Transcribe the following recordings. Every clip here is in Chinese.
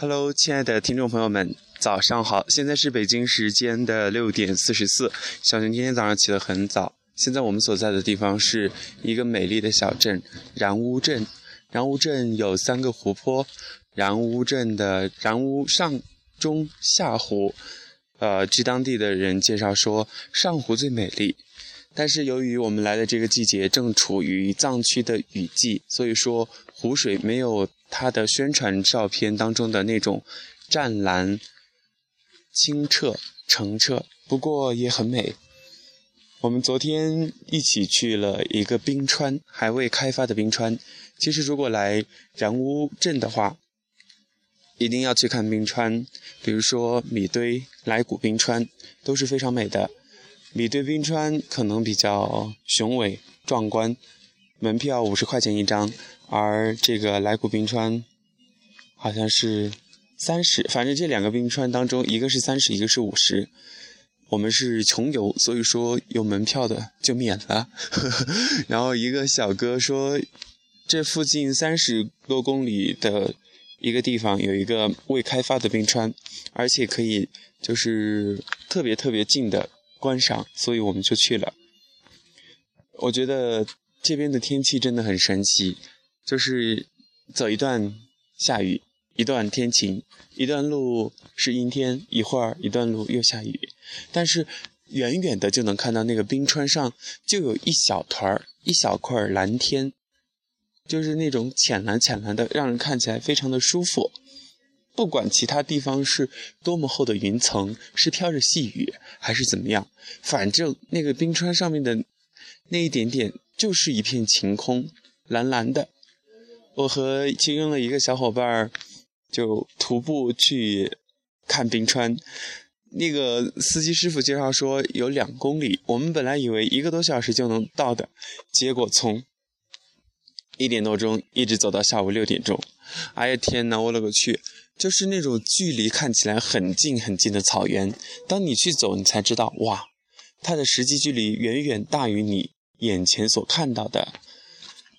Hello，亲爱的听众朋友们，早上好！现在是北京时间的六点四十四。小熊今天早上起得很早。现在我们所在的地方是一个美丽的小镇——然乌镇。然乌镇有三个湖泊，然乌镇的然乌上、中、下湖。呃，据当地的人介绍说，上湖最美丽。但是由于我们来的这个季节正处于藏区的雨季，所以说湖水没有它的宣传照片当中的那种湛蓝、清澈、澄澈。不过也很美。我们昨天一起去了一个冰川，还未开发的冰川。其实如果来然乌镇的话，一定要去看冰川，比如说米堆、来古冰川，都是非常美的。米堆冰川可能比较雄伟壮观，门票五十块钱一张，而这个来古冰川好像是三十，反正这两个冰川当中，一个是三十，一个是五十。我们是穷游，所以说有门票的就免了。然后一个小哥说，这附近三十多公里的一个地方有一个未开发的冰川，而且可以就是特别特别近的。观赏，所以我们就去了。我觉得这边的天气真的很神奇，就是走一段下雨，一段天晴，一段路是阴天，一会儿一段路又下雨。但是远远的就能看到那个冰川上就有一小团儿、一小块蓝天，就是那种浅蓝浅蓝的，让人看起来非常的舒服。不管其他地方是多么厚的云层，是飘着细雨，还是怎么样，反正那个冰川上面的那一点点就是一片晴空，蓝蓝的。我和其中的一个小伙伴就徒步去看冰川，那个司机师傅介绍说有两公里，我们本来以为一个多小时就能到的，结果从一点多钟一直走到下午六点钟。哎呀天哪，我勒个去！就是那种距离看起来很近很近的草原，当你去走，你才知道，哇，它的实际距离远远大于你眼前所看到的。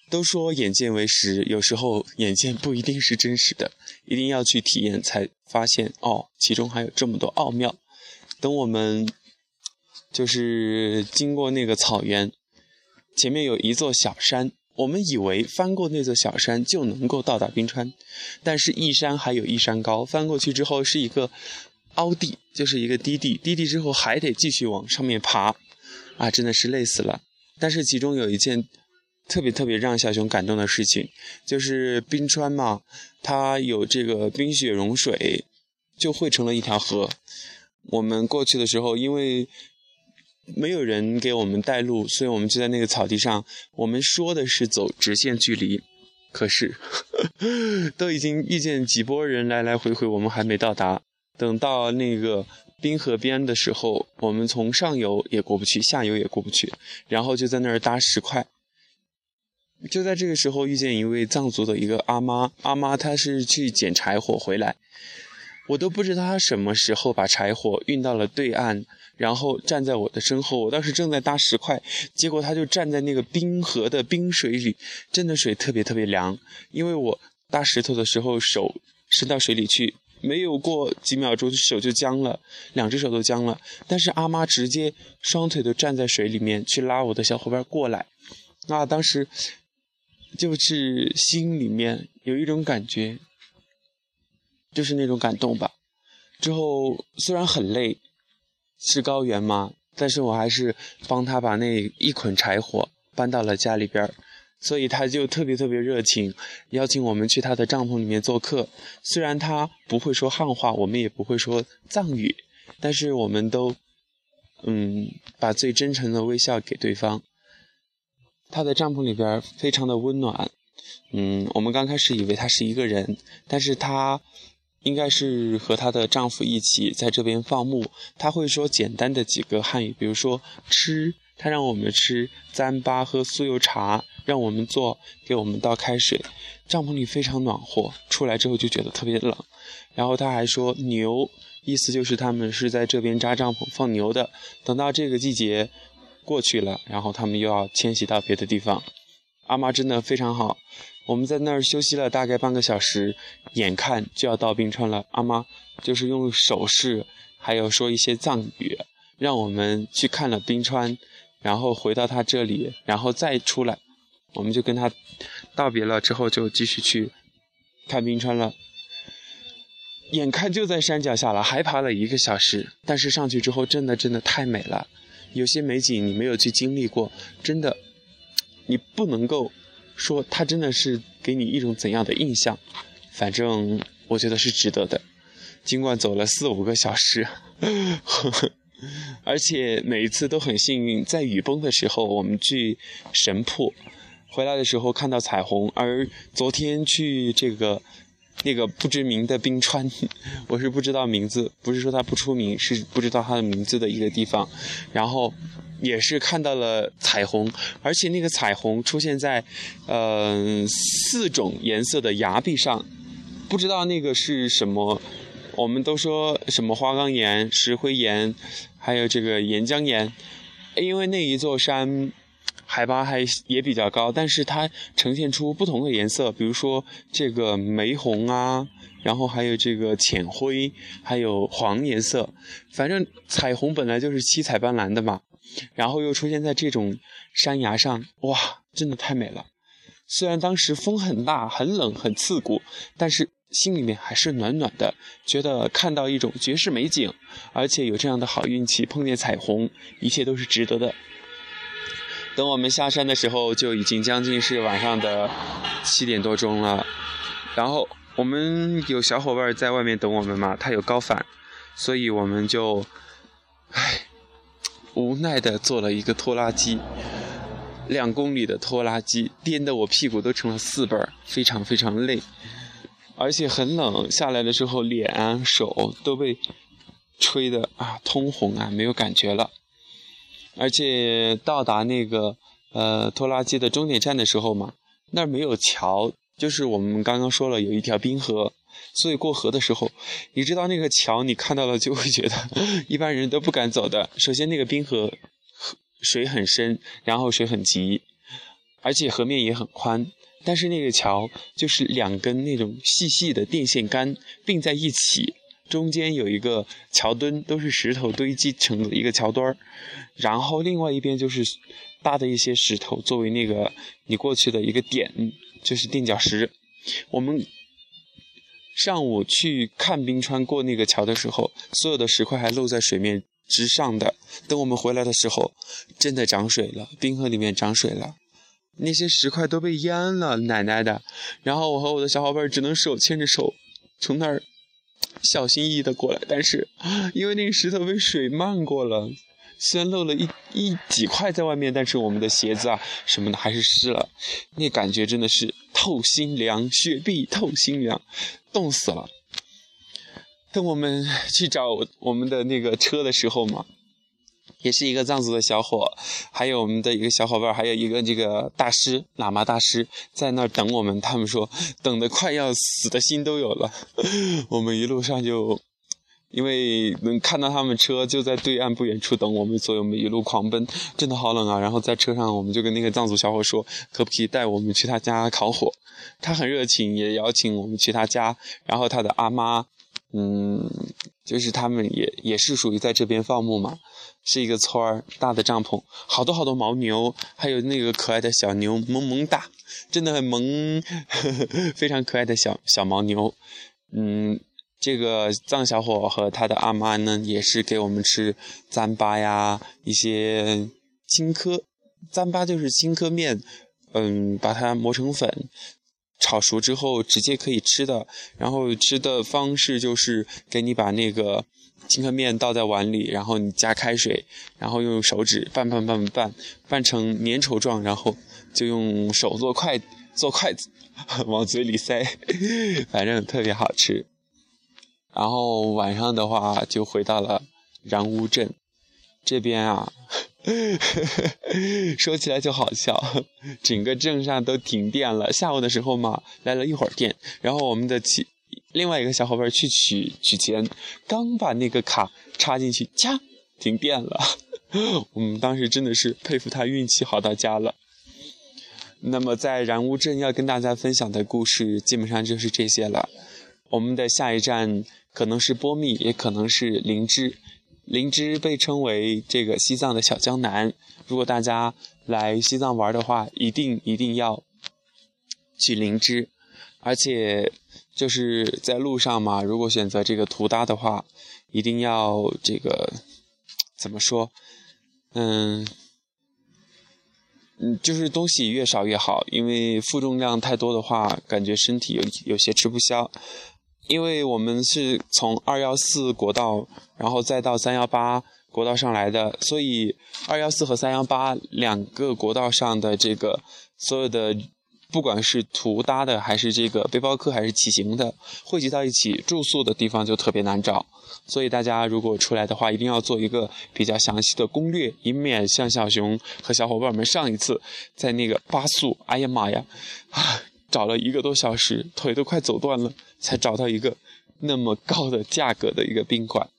都说眼见为实，有时候眼见不一定是真实的，一定要去体验才发现，哦，其中还有这么多奥妙。等我们就是经过那个草原，前面有一座小山。我们以为翻过那座小山就能够到达冰川，但是一山还有一山高，翻过去之后是一个凹地，就是一个低地，低地之后还得继续往上面爬，啊，真的是累死了。但是其中有一件特别特别让小熊感动的事情，就是冰川嘛，它有这个冰雪融水，就汇成了一条河。我们过去的时候，因为没有人给我们带路，所以我们就在那个草地上。我们说的是走直线距离，可是 都已经遇见几波人来来回回，我们还没到达。等到那个冰河边的时候，我们从上游也过不去，下游也过不去，然后就在那儿搭石块。就在这个时候，遇见一位藏族的一个阿妈，阿妈她是去捡柴火回来，我都不知道她什么时候把柴火运到了对岸。然后站在我的身后，我当时正在搭石块，结果她就站在那个冰河的冰水里，真的水特别特别凉。因为我搭石头的时候手伸到水里去，没有过几秒钟手就僵了，两只手都僵了。但是阿妈直接双腿都站在水里面去拉我的小伙伴过来，那当时就是心里面有一种感觉，就是那种感动吧。之后虽然很累。是高原嘛，但是我还是帮他把那一捆柴火搬到了家里边儿，所以他就特别特别热情，邀请我们去他的帐篷里面做客。虽然他不会说汉话，我们也不会说藏语，但是我们都，嗯，把最真诚的微笑给对方。他的帐篷里边非常的温暖，嗯，我们刚开始以为他是一个人，但是他。应该是和她的丈夫一起在这边放牧。她会说简单的几个汉语，比如说吃，她让我们吃糌粑和酥油茶，让我们做，给我们倒开水。帐篷里非常暖和，出来之后就觉得特别冷。然后他还说牛，意思就是他们是在这边扎帐篷放牛的。等到这个季节过去了，然后他们又要迁徙到别的地方。阿妈真的非常好，我们在那儿休息了大概半个小时，眼看就要到冰川了。阿妈就是用手势，还有说一些藏语，让我们去看了冰川，然后回到他这里，然后再出来。我们就跟他道别了之后，就继续去看冰川了。眼看就在山脚下了，还爬了一个小时，但是上去之后，真的真的太美了。有些美景你没有去经历过，真的，你不能够。说它真的是给你一种怎样的印象？反正我觉得是值得的。尽管走了四五个小时，而且每一次都很幸运，在雨崩的时候我们去神瀑，回来的时候看到彩虹。而昨天去这个那个不知名的冰川，我是不知道名字，不是说它不出名，是不知道它的名字的一个地方，然后。也是看到了彩虹，而且那个彩虹出现在，呃，四种颜色的崖壁上，不知道那个是什么。我们都说什么花岗岩、石灰岩，还有这个岩浆岩，因为那一座山海拔还也比较高，但是它呈现出不同的颜色，比如说这个玫红啊，然后还有这个浅灰，还有黄颜色。反正彩虹本来就是七彩斑斓的嘛。然后又出现在这种山崖上，哇，真的太美了。虽然当时风很大、很冷、很刺骨，但是心里面还是暖暖的，觉得看到一种绝世美景，而且有这样的好运气碰见彩虹，一切都是值得的。等我们下山的时候，就已经将近是晚上的七点多钟了。然后我们有小伙伴在外面等我们嘛，他有高反，所以我们就，唉。无奈的坐了一个拖拉机，两公里的拖拉机颠得我屁股都成了四瓣非常非常累，而且很冷。下来的时候，脸手都被吹的啊通红啊，没有感觉了。而且到达那个呃拖拉机的终点站的时候嘛，那儿没有桥，就是我们刚刚说了有一条冰河。所以过河的时候，你知道那个桥，你看到了就会觉得一般人都不敢走的。首先，那个冰河水很深，然后水很急，而且河面也很宽。但是那个桥就是两根那种细细的电线杆并在一起，中间有一个桥墩，都是石头堆积成的一个桥墩儿。然后另外一边就是大的一些石头作为那个你过去的一个点，就是垫脚石。我们。上午去看冰川过那个桥的时候，所有的石块还露在水面之上的。等我们回来的时候，真的涨水了，冰河里面涨水了，那些石块都被淹了，奶奶的！然后我和我的小伙伴只能手牵着手从那儿小心翼翼的过来，但是 因为那个石头被水漫过了。虽然漏了一一几块在外面，但是我们的鞋子啊什么的还是湿了，那感觉真的是透心凉，雪碧透心凉，冻死了。等我们去找我们的那个车的时候嘛，也是一个藏族的小伙，还有我们的一个小伙伴，还有一个这个大师喇嘛大师在那儿等我们。他们说等的快要死的心都有了，我们一路上就。因为能看到他们车就在对岸不远处等我们，所以我们一路狂奔，真的好冷啊！然后在车上，我们就跟那个藏族小伙说，可不可以带我们去他家烤火？他很热情，也邀请我们去他家。然后他的阿妈，嗯，就是他们也也是属于在这边放牧嘛，是一个村儿，大的帐篷，好多好多牦牛，还有那个可爱的小牛，萌萌哒，真的很萌，非常可爱的小小牦牛，嗯。这个藏小伙和他的阿妈呢，也是给我们吃糌粑呀，一些青稞，糌粑就是青稞面，嗯，把它磨成粉，炒熟之后直接可以吃的。然后吃的方式就是给你把那个青稞面倒在碗里，然后你加开水，然后用手指拌拌拌拌拌成粘稠状，然后就用手做筷做筷子 往嘴里塞，反正特别好吃。然后晚上的话就回到了然乌镇这边啊，说起来就好笑，整个镇上都停电了。下午的时候嘛，来了一会儿电，然后我们的其另外一个小伙伴去取取钱，刚把那个卡插进去，嚓，停电了。我们当时真的是佩服他运气好到家了。那么在然乌镇要跟大家分享的故事基本上就是这些了。我们的下一站可能是波密，也可能是林芝。林芝被称为这个西藏的小江南。如果大家来西藏玩的话，一定一定要去林芝。而且就是在路上嘛，如果选择这个图搭的话，一定要这个怎么说？嗯。嗯，就是东西越少越好，因为负重量太多的话，感觉身体有有些吃不消。因为我们是从二幺四国道，然后再到三幺八国道上来的，所以二幺四和三幺八两个国道上的这个所有的。不管是图搭的，还是这个背包客，还是骑行的，汇集到一起住宿的地方就特别难找。所以大家如果出来的话，一定要做一个比较详细的攻略，以免像小熊和小伙伴们上一次在那个巴素，哎呀妈呀，啊，找了一个多小时，腿都快走断了，才找到一个那么高的价格的一个宾馆。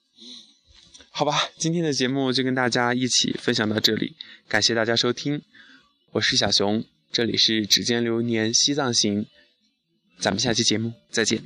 好吧，今天的节目就跟大家一起分享到这里，感谢大家收听，我是小熊。这里是指尖流年西藏行，咱们下期节目再见。